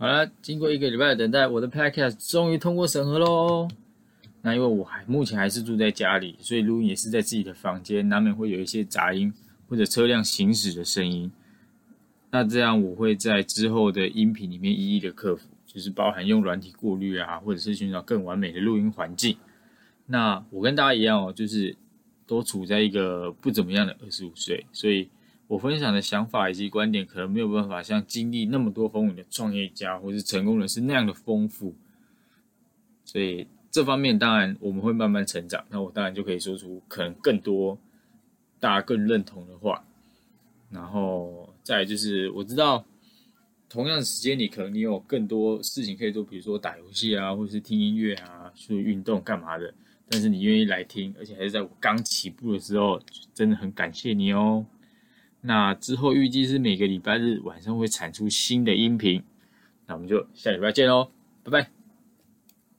好了，经过一个礼拜的等待，我的 Podcast 终于通过审核喽。那因为我还目前还是住在家里，所以录音也是在自己的房间，难免会有一些杂音或者车辆行驶的声音。那这样我会在之后的音频里面一一的克服，就是包含用软体过滤啊，或者是寻找更完美的录音环境。那我跟大家一样哦，就是都处在一个不怎么样的二十五岁，所以我分享的想法以及观点可能没有办法像经历那么多风雨的创业家或是成功人士那样的丰富。所以这方面当然我们会慢慢成长，那我当然就可以说出可能更多大家更认同的话，然后。再就是我知道，同样的时间里，可能你有更多事情可以做，比如说打游戏啊，或是听音乐啊，去运动干嘛的。但是你愿意来听，而且还是在我刚起步的时候，真的很感谢你哦。那之后预计是每个礼拜日晚上会产出新的音频，那我们就下礼拜见喽，拜拜。